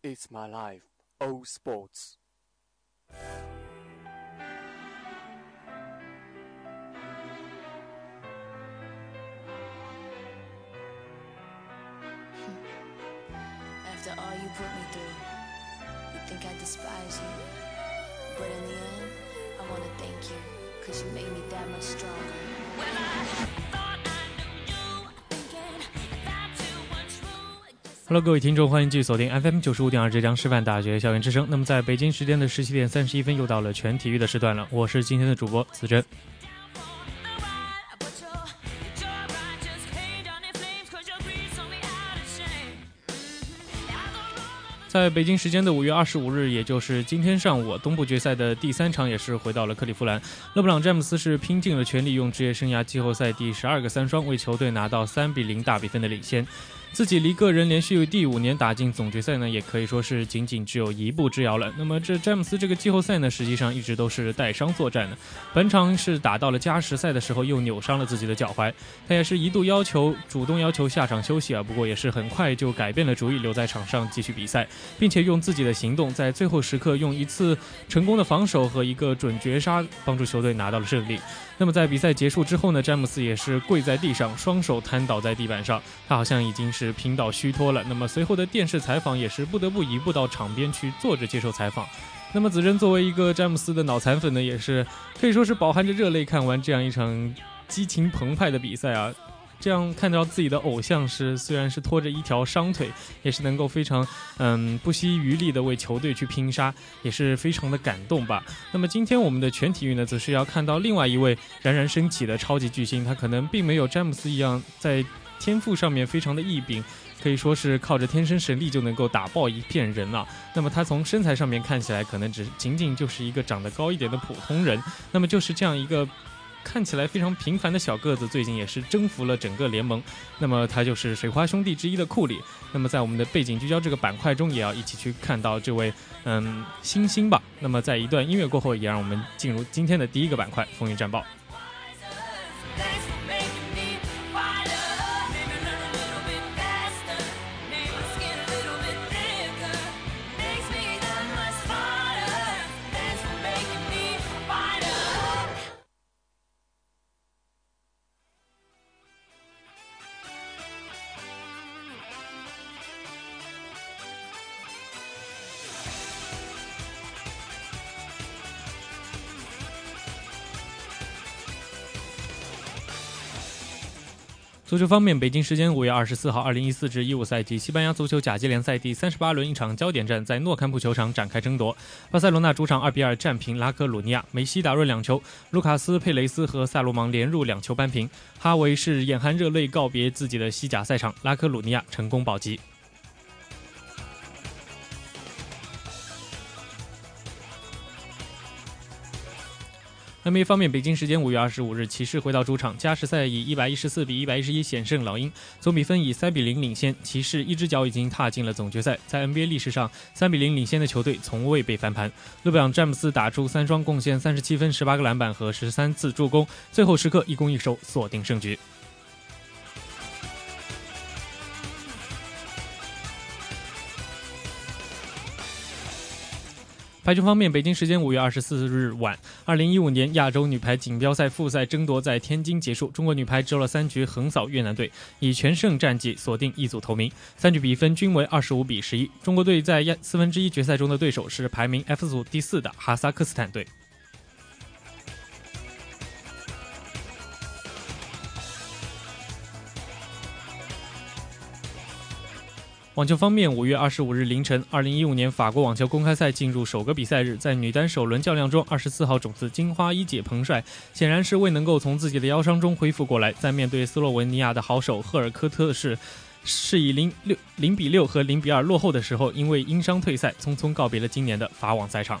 It's my life, all sports. After all you put me through, you think I despise you. But in the end, I wanna thank you, cause you made me that much stronger. Well, I Hello，各位听众，欢迎继续锁定 FM 九十五点二浙江师范大学校园之声。那么，在北京时间的十七点三十一分，又到了全体育的时段了。我是今天的主播子珍。在北京时间的五月二十五日，也就是今天上午，东部决赛的第三场也是回到了克利夫兰。勒布朗·詹姆斯是拼尽了全力，用职业生涯季后赛第十二个三双为球队拿到三比零大比分的领先。自己离个人连续第五年打进总决赛呢，也可以说是仅仅只有一步之遥了。那么这詹姆斯这个季后赛呢，实际上一直都是带伤作战的。本场是打到了加时赛的时候，又扭伤了自己的脚踝。他也是一度要求主动要求下场休息啊，不过也是很快就改变了主意，留在场上继续比赛，并且用自己的行动在最后时刻用一次成功的防守和一个准绝杀帮助球队拿到了胜利。那么在比赛结束之后呢，詹姆斯也是跪在地上，双手瘫倒在地板上，他好像已经是拼到虚脱了。那么随后的电视采访也是不得不移步到场边去坐着接受采访。那么子珍作为一个詹姆斯的脑残粉呢，也是可以说是饱含着热泪看完这样一场激情澎湃的比赛啊。这样看到自己的偶像是虽然是拖着一条伤腿，也是能够非常嗯不惜余力的为球队去拼杀，也是非常的感动吧。那么今天我们的全体育呢，则是要看到另外一位冉冉升起的超级巨星，他可能并没有詹姆斯一样在天赋上面非常的异禀。可以说是靠着天生神力就能够打爆一片人了、那么他从身材上面看起来，可能只仅仅就是一个长得高一点的普通人。那么就是这样一个看起来非常平凡的小个子，最近也是征服了整个联盟。那么他就是水花兄弟之一的库里。那么在我们的背景聚焦这个板块中，也要一起去看到这位嗯新星吧。那么在一段音乐过后，也让我们进入今天的第一个板块——风云战报。足球方面，北京时间五月二十四号，二零一四至一五赛季西班牙足球甲级联赛第三十八轮一场焦点战在诺坎普球场展开争夺。巴塞罗那主场二比二战平拉科鲁尼亚，梅西打入两球，卢卡斯、佩雷斯和萨罗芒连入两球扳平。哈维是眼含热泪告别自己的西甲赛场，拉科鲁尼亚成功保级。NBA 方面，北京时间五月二十五日，骑士回到主场，加时赛以一百一十四比一百一十一险胜老鹰，总比分以三比零领先。骑士一只脚已经踏进了总决赛，在 NBA 历史上，三比零领先的球队从未被翻盘。勒布朗·詹姆斯打出三双，贡献三十七分、十八个篮板和十三次助攻，最后时刻一攻一守锁定胜局。排球方面，北京时间五月二十四日晚，二零一五年亚洲女排锦标赛复赛争夺在天津结束，中国女排只有了三局横扫越南队，以全胜战绩锁定一组头名，三局比分均为二十五比十一。中国队在亚四分之一决赛中的对手是排名 F 组第四的哈萨克斯坦队。网球方面，五月二十五日凌晨，二零一五年法国网球公开赛进入首个比赛日，在女单首轮较量中，二十四号种子金花一姐彭帅显然是未能够从自己的腰伤中恢复过来，在面对斯洛文尼亚的好手赫尔科特是是以零六零比六和零比二落后的时候，因为因伤退赛，匆匆告别了今年的法网赛场。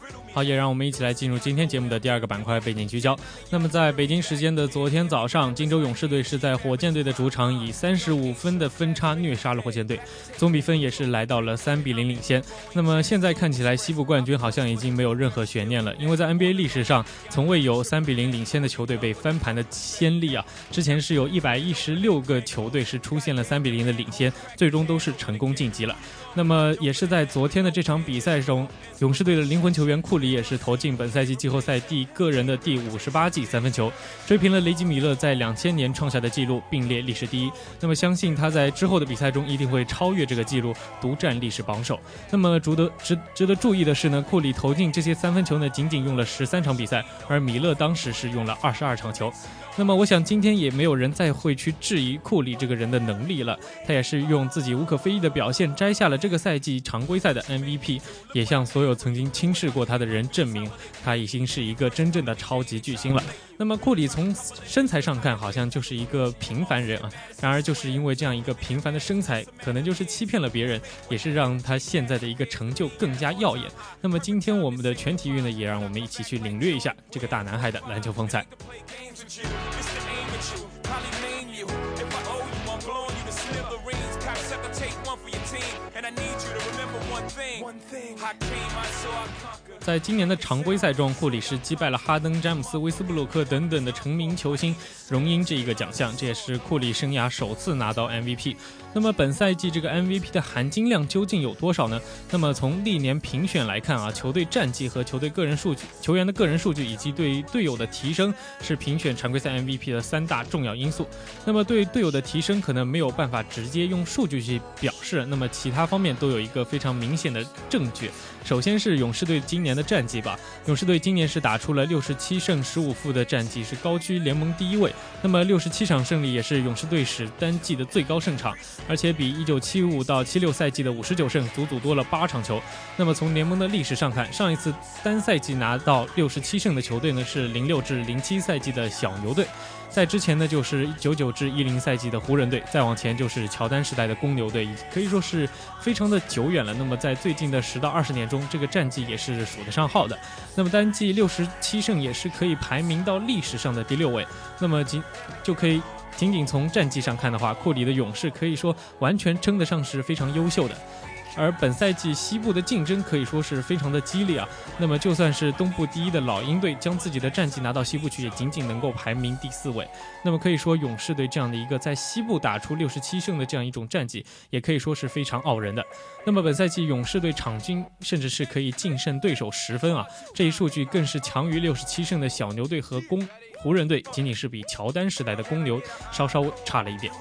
好，也让我们一起来进入今天节目的第二个板块——背景聚焦。那么，在北京时间的昨天早上，金州勇士队是在火箭队的主场以三十五分的分差虐杀了火箭队，总比分也是来到了三比零领先。那么现在看起来，西部冠军好像已经没有任何悬念了，因为在 NBA 历史上从未有三比零领先的球队被翻盘的先例啊！之前是有一百一十六个球队是出现了三比零的领先，最终都是成功晋级了。那么也是在昨天的这场比赛中，勇士队的灵魂球员库里也是投进本赛季季后赛第个人的第五十八记三分球，追平了雷吉米勒在两千年创下的纪录，并列历史第一。那么相信他在之后的比赛中一定会超越这个纪录，独占历史榜首。那么值得值值得注意的是呢，库里投进这些三分球呢，仅仅用了十三场比赛，而米勒当时是用了二十二场球。那么我想今天也没有人再会去质疑库里这个人的能力了，他也是用自己无可非议的表现摘下了这个赛季常规赛的 MVP，也向所有曾经轻视过他的人证明，他已经是一个真正的超级巨星了。那么库里从身材上看好像就是一个平凡人啊，然而就是因为这样一个平凡的身材，可能就是欺骗了别人，也是让他现在的一个成就更加耀眼。那么今天我们的全体育呢，也让我们一起去领略一下这个大男孩的篮球风采。在今年的常规赛中，库里是击败了哈登、詹姆斯、威斯布鲁克等等的成名球星，荣膺这一个奖项。这也是库里生涯首次拿到 MVP。那么本赛季这个 MVP 的含金量究竟有多少呢？那么从历年评选来看啊，球队战绩和球队个人数据、球员的个人数据以及对队友的提升是评选常规赛 MVP 的三大重要因素。那么对队友的提升可能没有办法直接用数据去表示，那么其他方面都有一个非常明显的证据。首先是勇士队今年的战绩吧，勇士队今年是打出了六十七胜十五负的战绩，是高居联盟第一位。那么六十七场胜利也是勇士队史单季的最高胜场。而且比一九七五到七六赛季的五十九胜足足多了八场球。那么从联盟的历史上看，上一次单赛季拿到六十七胜的球队呢是零六至零七赛季的小牛队，在之前呢就是九九至一零赛季的湖人队，再往前就是乔丹时代的公牛队，可以说是非常的久远了。那么在最近的十到二十年中，这个战绩也是数得上号的。那么单季六十七胜也是可以排名到历史上的第六位。那么仅就可以。仅仅从战绩上看的话，库里的勇士可以说完全称得上是非常优秀的。而本赛季西部的竞争可以说是非常的激烈啊。那么就算是东部第一的老鹰队将自己的战绩拿到西部去，也仅仅能够排名第四位。那么可以说勇士队这样的一个在西部打出六十七胜的这样一种战绩，也可以说是非常傲人的。那么本赛季勇士队场均甚至是可以净胜对手十分啊，这一数据更是强于六十七胜的小牛队和公。湖人队仅仅是比乔丹时代的公牛稍稍差了一点。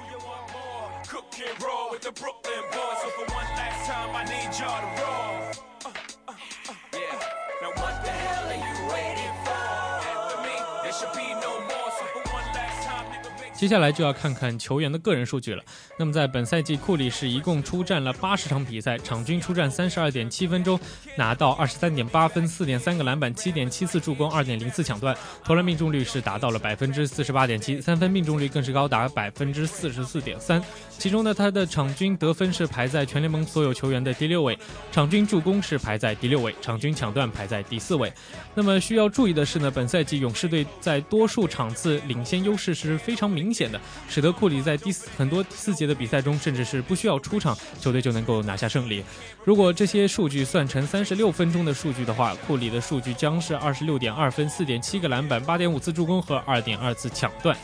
接下来就要看看球员的个人数据了。那么在本赛季，库里是一共出战了八十场比赛，场均出战三十二点七分钟，拿到二十三点八分、四点三个篮板、七点七次助攻、二点零次抢断，投篮命中率是达到了百分之四十八点七，三分命中率更是高达百分之四十四点三。其中呢，他的场均得分是排在全联盟所有球员的第六位，场均助攻是排在第六位，场均抢断排在第四位。那么需要注意的是呢，本赛季勇士队在多数场次领先优势是非常明。显的，使得库里在第四很多第四节的比赛中，甚至是不需要出场，球队就能够拿下胜利。如果这些数据算成三十六分钟的数据的话，库里的数据将是二十六点二分、四点七个篮板、八点五次助攻和二点二次抢断。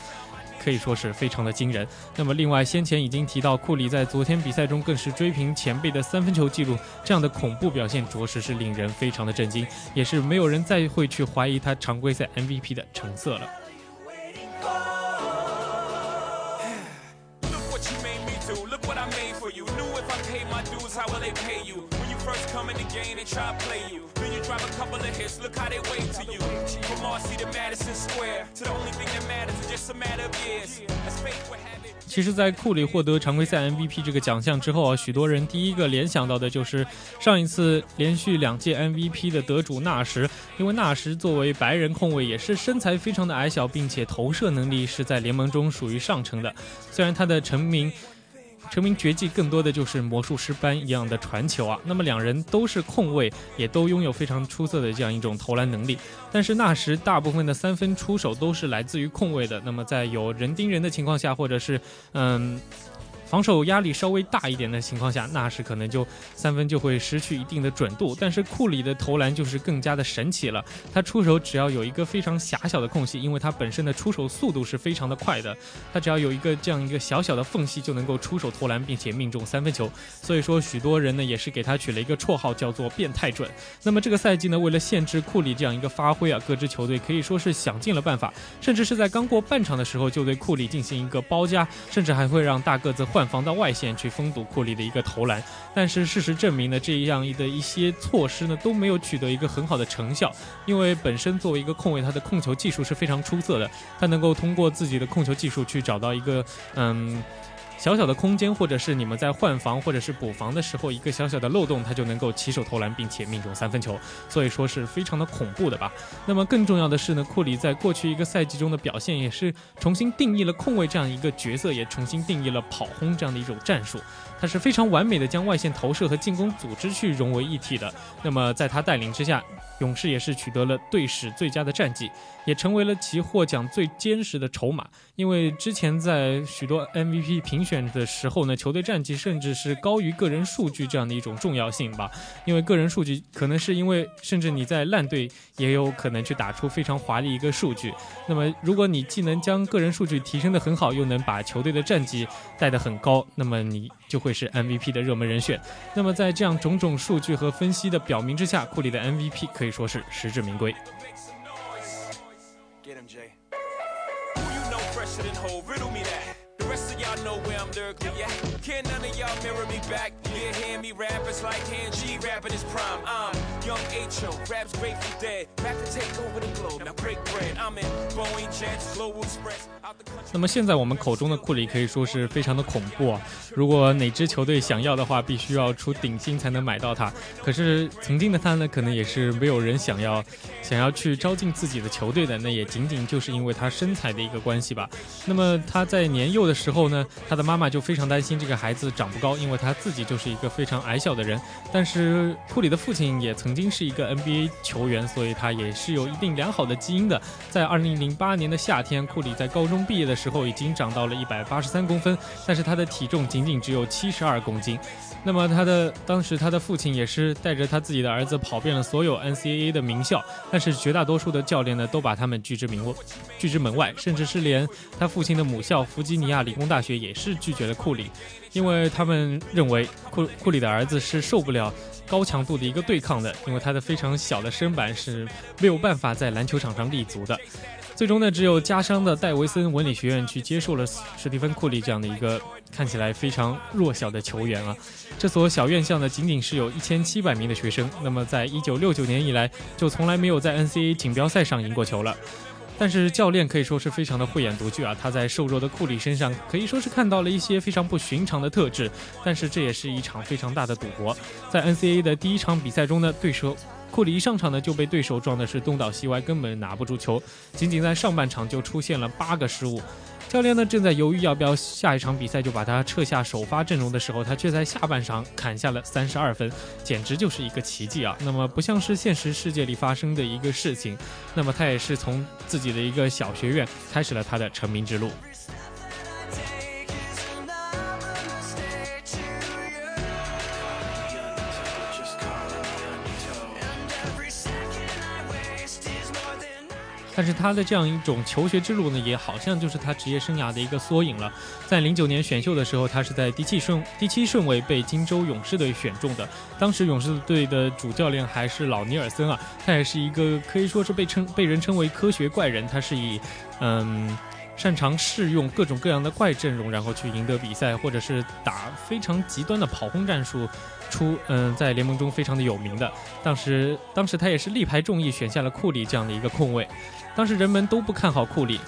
可以说是非常的惊人。那么，另外先前已经提到，库里在昨天比赛中更是追平前辈的三分球记录，这样的恐怖表现着实是令人非常的震惊，也是没有人再会去怀疑他常规赛 MVP 的成色了。其实，在库里获得常规赛 MVP 这个奖项之后啊，许多人第一个联想到的就是上一次连续两届 MVP 的得主纳什，因为纳什作为白人控卫，也是身材非常的矮小，并且投射能力是在联盟中属于上乘的。虽然他的成名。成名绝技更多的就是魔术师般一样的传球啊。那么两人都是控卫，也都拥有非常出色的这样一种投篮能力。但是那时大部分的三分出手都是来自于控卫的。那么在有人盯人的情况下，或者是嗯。防守压力稍微大一点的情况下，纳什可能就三分就会失去一定的准度。但是库里的投篮就是更加的神奇了，他出手只要有一个非常狭小的空隙，因为他本身的出手速度是非常的快的，他只要有一个这样一个小小的缝隙就能够出手投篮，并且命中三分球。所以说，许多人呢也是给他取了一个绰号，叫做“变态准”。那么这个赛季呢，为了限制库里这样一个发挥啊，各支球队可以说是想尽了办法，甚至是在刚过半场的时候就对库里进行一个包夹，甚至还会让大个子。换防到外线去封堵库里的一个投篮，但是事实证明呢，这样的一些措施呢都没有取得一个很好的成效，因为本身作为一个控卫，他的控球技术是非常出色的，他能够通过自己的控球技术去找到一个嗯。小小的空间，或者是你们在换防或者是补防的时候，一个小小的漏洞，他就能够起手投篮，并且命中三分球，所以说是非常的恐怖的吧。那么更重要的是呢，库里在过去一个赛季中的表现，也是重新定义了控卫这样一个角色，也重新定义了跑轰这样的一种战术。他是非常完美的将外线投射和进攻组织去融为一体的。那么在他带领之下，勇士也是取得了队史最佳的战绩。也成为了其获奖最坚实的筹码，因为之前在许多 MVP 评选的时候呢，球队战绩甚至是高于个人数据这样的一种重要性吧。因为个人数据可能是因为，甚至你在烂队也有可能去打出非常华丽一个数据。那么，如果你既能将个人数据提升的很好，又能把球队的战绩带得很高，那么你就会是 MVP 的热门人选。那么在这样种种数据和分析的表明之下，库里的 MVP 可以说是实至名归。那么现在我们口中的库里可以说是非常的恐怖啊！如果哪支球队想要的话，必须要出顶薪才能买到他。可是曾经的他呢，可能也是没有人想要想要去招进自己的球队的。那也仅仅就是因为他身材的一个关系吧。那么他在年幼的时候呢，他的妈妈就非常担心这个孩子长不高，因为他自己就是一个非常矮小的人。但是库里的父亲也曾经是一个 NBA 球员，所以他也是有一定良好的基因的。在2008年的夏天，库里在高中毕业的时候已经长到了183公分，但是他的体重仅仅只有72公斤。那么他的当时他的父亲也是带着他自己的儿子跑遍了所有 NCAA 的名校，但是绝大多数的教练呢都把他们拒之门外，拒之门外，甚至是连他父亲的母校弗吉尼亚理工大学也是拒绝了库里，因为他们认为库库里的儿子是受不了高强度的一个对抗的，因为他的非常小的身板是没有办法在篮球场上立足的。最终呢，只有加商的戴维森文理学院去接受了史蒂芬库里这样的一个看起来非常弱小的球员啊。这所小院校呢，仅仅是有一千七百名的学生。那么，在一九六九年以来，就从来没有在 NCAA 锦标赛上赢过球了。但是教练可以说是非常的慧眼独具啊，他在瘦弱的库里身上可以说是看到了一些非常不寻常的特质。但是这也是一场非常大的赌博。在 NCAA 的第一场比赛中呢，对手。库里一上场呢，就被对手撞的是东倒西歪，根本拿不住球。仅仅在上半场就出现了八个失误。教练呢正在犹豫要不要下一场比赛就把他撤下首发阵容的时候，他却在下半场砍下了三十二分，简直就是一个奇迹啊！那么不像是现实世界里发生的一个事情，那么他也是从自己的一个小学院开始了他的成名之路。但是他的这样一种求学之路呢，也好像就是他职业生涯的一个缩影了。在零九年选秀的时候，他是在第七顺第七顺位被金州勇士队选中的。当时勇士队的主教练还是老尼尔森啊，他也是一个可以说是被称被人称为科学怪人。他是以嗯。擅长试用各种各样的怪阵容，然后去赢得比赛，或者是打非常极端的跑轰战术，出嗯在联盟中非常的有名的。当时当时他也是力排众议选下了库里这样的一个控卫。当时人们都不看好库里，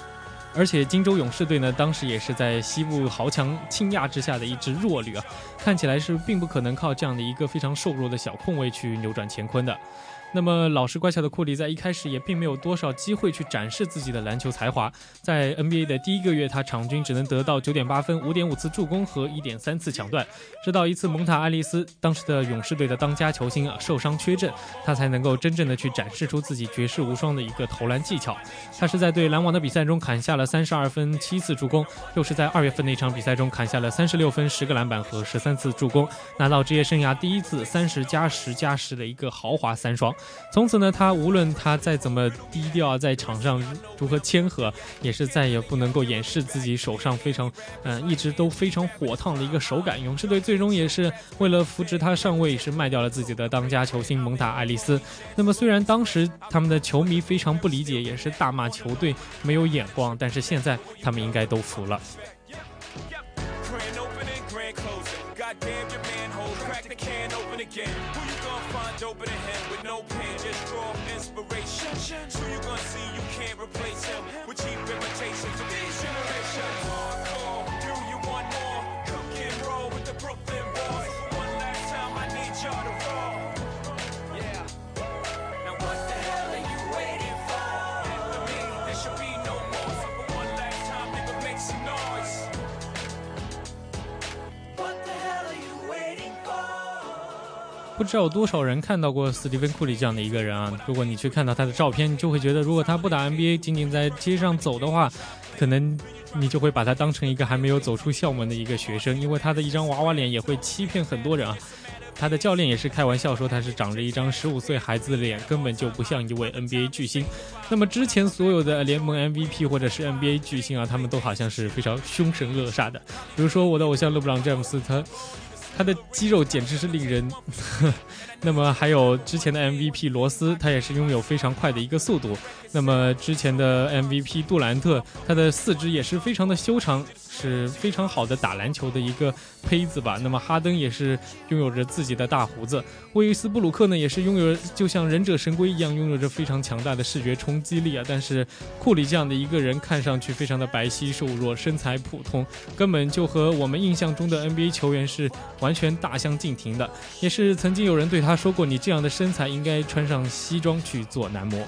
而且金州勇士队呢，当时也是在西部豪强倾轧之下的一支弱旅啊，看起来是并不可能靠这样的一个非常瘦弱的小控卫去扭转乾坤的。那么老实乖巧的库里在一开始也并没有多少机会去展示自己的篮球才华。在 NBA 的第一个月，他场均只能得到九点八分、五点五次助攻和一点三次抢断。直到一次蒙塔·爱丽丝，当时的勇士队的当家球星啊受伤缺阵，他才能够真正的去展示出自己绝世无双的一个投篮技巧。他是在对篮网的比赛中砍下了三十二分、七次助攻，又是在二月份那场比赛中砍下了三十六分、十个篮板和十三次助攻，拿到职业生涯第一次三十加十加十的一个豪华三双。从此呢，他无论他再怎么低调，在场上如何谦和，也是再也不能够掩饰自己手上非常，嗯，一直都非常火烫的一个手感。勇士队最终也是为了扶植他上位，是卖掉了自己的当家球星蒙塔·爱丽丝。那么虽然当时他们的球迷非常不理解，也是大骂球队没有眼光，但是现在他们应该都服了。dope in the with no pain, just draw inspiration. Who you gonna see? You can't replace him with cheap imitations. These 不知道有多少人看到过斯蒂芬·库里这样的一个人啊！如果你去看到他的照片，你就会觉得，如果他不打 NBA，仅仅在街上走的话，可能你就会把他当成一个还没有走出校门的一个学生，因为他的一张娃娃脸也会欺骗很多人啊。他的教练也是开玩笑说，他是长着一张十五岁孩子的脸，根本就不像一位 NBA 巨星。那么之前所有的联盟 MVP 或者是 NBA 巨星啊，他们都好像是非常凶神恶煞的。比如说我的偶像勒布朗·詹姆斯，他。他的肌肉简直是令人，那么还有之前的 MVP 罗斯，他也是拥有非常快的一个速度。那么之前的 MVP 杜兰特，他的四肢也是非常的修长。是非常好的打篮球的一个胚子吧。那么哈登也是拥有着自己的大胡子，威斯布鲁克呢也是拥有就像忍者神龟一样拥有着非常强大的视觉冲击力啊。但是库里这样的一个人看上去非常的白皙瘦弱，身材普通，根本就和我们印象中的 NBA 球员是完全大相径庭的。也是曾经有人对他说过，你这样的身材应该穿上西装去做男模。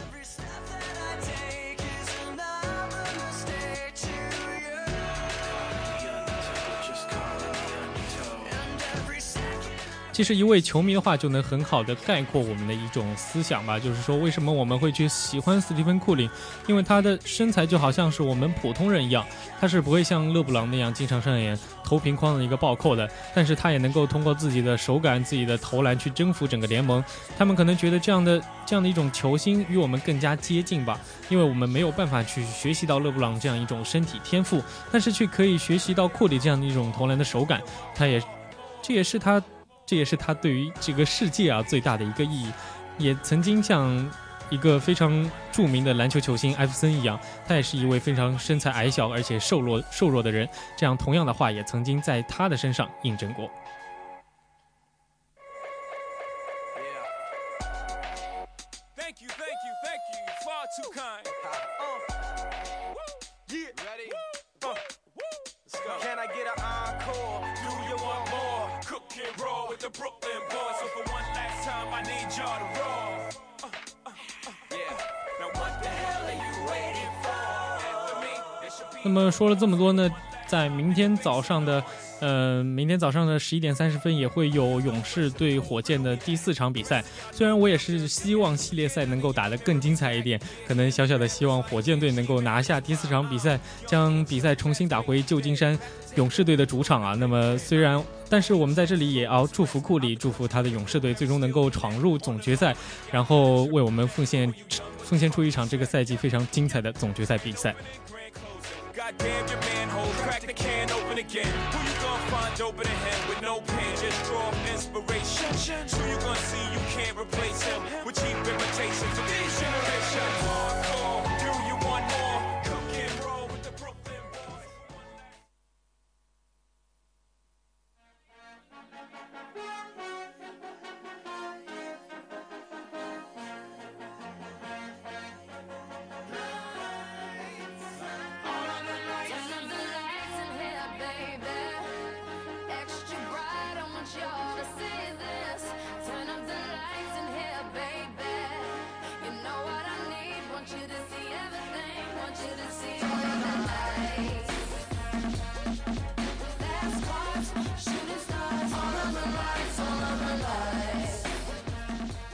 其实一位球迷的话就能很好的概括我们的一种思想吧，就是说为什么我们会去喜欢斯蒂芬·库里，因为他的身材就好像是我们普通人一样，他是不会像勒布朗那样经常上演投屏框的一个暴扣的，但是他也能够通过自己的手感、自己的投篮去征服整个联盟。他们可能觉得这样的这样的一种球星与我们更加接近吧，因为我们没有办法去学习到勒布朗这样一种身体天赋，但是却可以学习到库里这样的一种投篮的手感，他也这也是他。这也是他对于这个世界啊最大的一个意义，也曾经像一个非常著名的篮球球星艾弗森一样，他也是一位非常身材矮小而且瘦弱瘦弱的人。这样同样的话也曾经在他的身上印证过。那么说了这么多呢，在明天早上的，呃，明天早上的十一点三十分也会有勇士对火箭的第四场比赛。虽然我也是希望系列赛能够打得更精彩一点，可能小小的希望火箭队能够拿下第四场比赛，将比赛重新打回旧金山勇士队的主场啊。那么虽然。但是我们在这里也要祝福库里，祝福他的勇士队最终能够闯入总决赛，然后为我们奉献奉献出一场这个赛季非常精彩的总决赛比赛。Goddamn your manhole, crack the can open again. Who you gonna find open a head with no pen? Just draw inspiration. Who you gonna see you can't replace him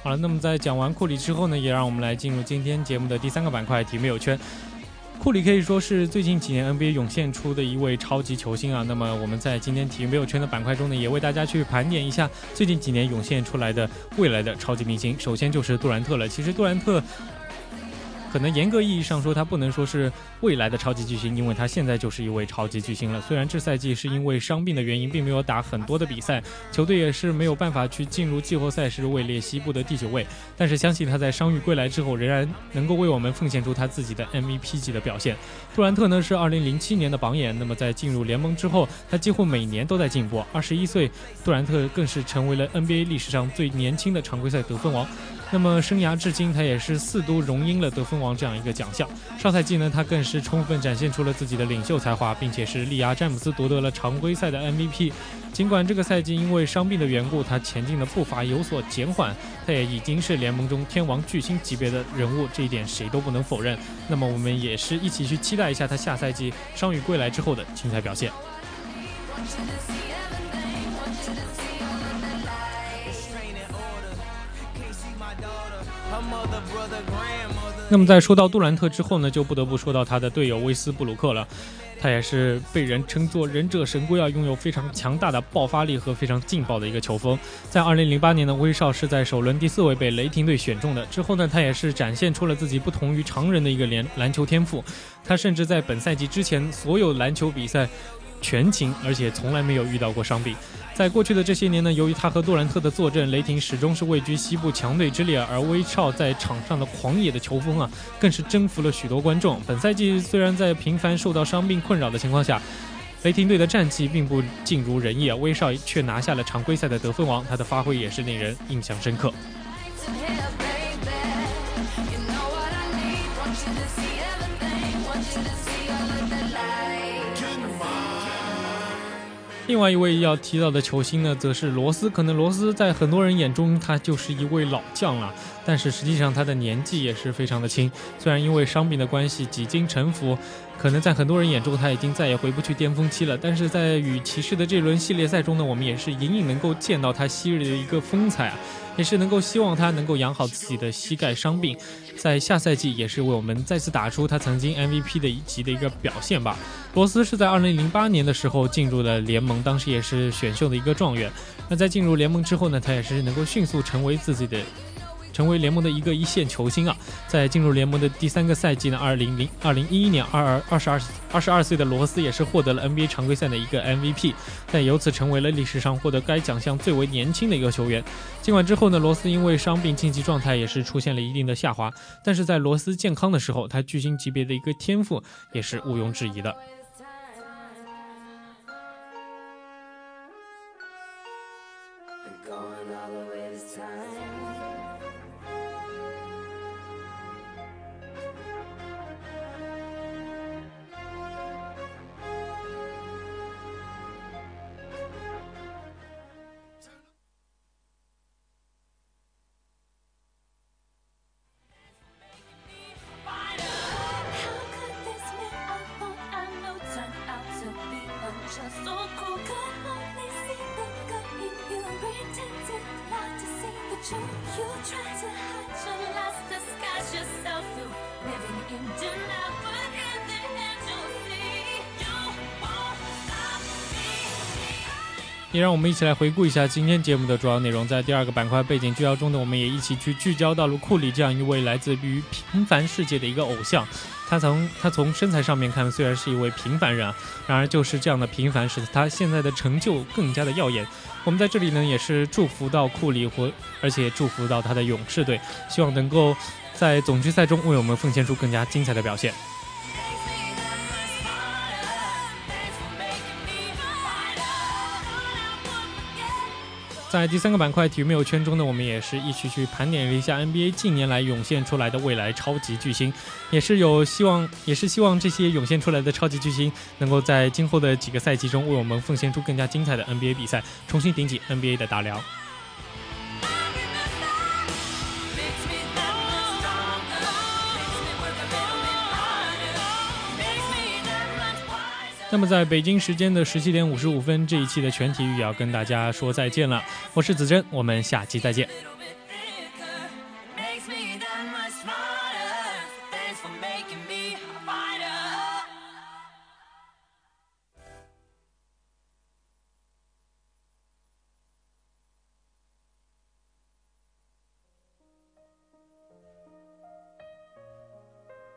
好了，那么在讲完库里之后呢，也让我们来进入今天节目的第三个板块——体育没有圈。库里可以说是最近几年 NBA 涌现出的一位超级球星啊。那么我们在今天体育没有圈的板块中呢，也为大家去盘点一下最近几年涌现出来的未来的超级明星。首先就是杜兰特了。其实杜兰特。可能严格意义上说，他不能说是未来的超级巨星，因为他现在就是一位超级巨星了。虽然这赛季是因为伤病的原因，并没有打很多的比赛，球队也是没有办法去进入季后赛，是位列西部的第九位。但是相信他在伤愈归来之后，仍然能够为我们奉献出他自己的 MVP 级的表现。杜兰特呢是2007年的榜眼，那么在进入联盟之后，他几乎每年都在进步。21岁，杜兰特更是成为了 NBA 历史上最年轻的常规赛得分王。那么生涯至今，他也是四度荣膺了得分王这样一个奖项。上赛季呢，他更是充分展现出了自己的领袖才华，并且是力压詹姆斯夺得了常规赛的 MVP。尽管这个赛季因为伤病的缘故，他前进的步伐有所减缓，他也已经是联盟中天王巨星级别的人物，这一点谁都不能否认。那么我们也是一起去期待一下他下赛季伤愈归来之后的精彩表现。那么在说到杜兰特之后呢，就不得不说到他的队友威斯布鲁克了。他也是被人称作忍者神龟啊，拥有非常强大的爆发力和非常劲爆的一个球风。在2008年呢，威少是在首轮第四位被雷霆队选中的。之后呢，他也是展现出了自己不同于常人的一个联篮球天赋。他甚至在本赛季之前所有篮球比赛全勤，而且从来没有遇到过伤病。在过去的这些年呢，由于他和杜兰特的坐镇，雷霆始终是位居西部强队之列，而威少在场上的狂野的球风啊，更是征服了许多观众。本赛季虽然在频繁受到伤病困扰的情况下，雷霆队的战绩并不尽如人意啊，威少却拿下了常规赛的得分王，他的发挥也是令人印象深刻。另外一位要提到的球星呢，则是罗斯。可能罗斯在很多人眼中，他就是一位老将了，但是实际上他的年纪也是非常的轻。虽然因为伤病的关系几经沉浮，可能在很多人眼中他已经再也回不去巅峰期了。但是在与骑士的这轮系列赛中呢，我们也是隐隐能够见到他昔日的一个风采啊。也是能够希望他能够养好自己的膝盖伤病，在下赛季也是为我们再次打出他曾经 MVP 的一级的一个表现吧。罗斯是在2008年的时候进入了联盟，当时也是选秀的一个状元。那在进入联盟之后呢，他也是能够迅速成为自己的。成为联盟的一个一线球星啊！在进入联盟的第三个赛季呢，二零零二零一一年，二二二十二二十二岁的罗斯也是获得了 NBA 常规赛的一个 MVP，但由此成为了历史上获得该奖项最为年轻的一个球员。尽管之后呢，罗斯因为伤病竞技状态也是出现了一定的下滑，但是在罗斯健康的时候，他巨星级别的一个天赋也是毋庸置疑的。You try to 也让我们一起来回顾一下今天节目的主要内容。在第二个板块背景聚焦中呢，我们也一起去聚焦到了库里这样一位来自于平凡世界的一个偶像。他从他从身材上面看，虽然是一位平凡人啊，然而就是这样的平凡，使得他现在的成就更加的耀眼。我们在这里呢，也是祝福到库里和，而且祝福到他的勇士队，希望能够在总决赛中为我们奉献出更加精彩的表现。在第三个板块体育没有圈中呢，我们也是一起去盘点了一下 NBA 近年来涌现出来的未来超级巨星，也是有希望，也是希望这些涌现出来的超级巨星能够在今后的几个赛季中为我们奉献出更加精彩的 NBA 比赛，重新顶起 NBA 的大梁。那么，在北京时间的十七点五十五分，这一期的全体育要跟大家说再见了。我是子珍，我们下期再见。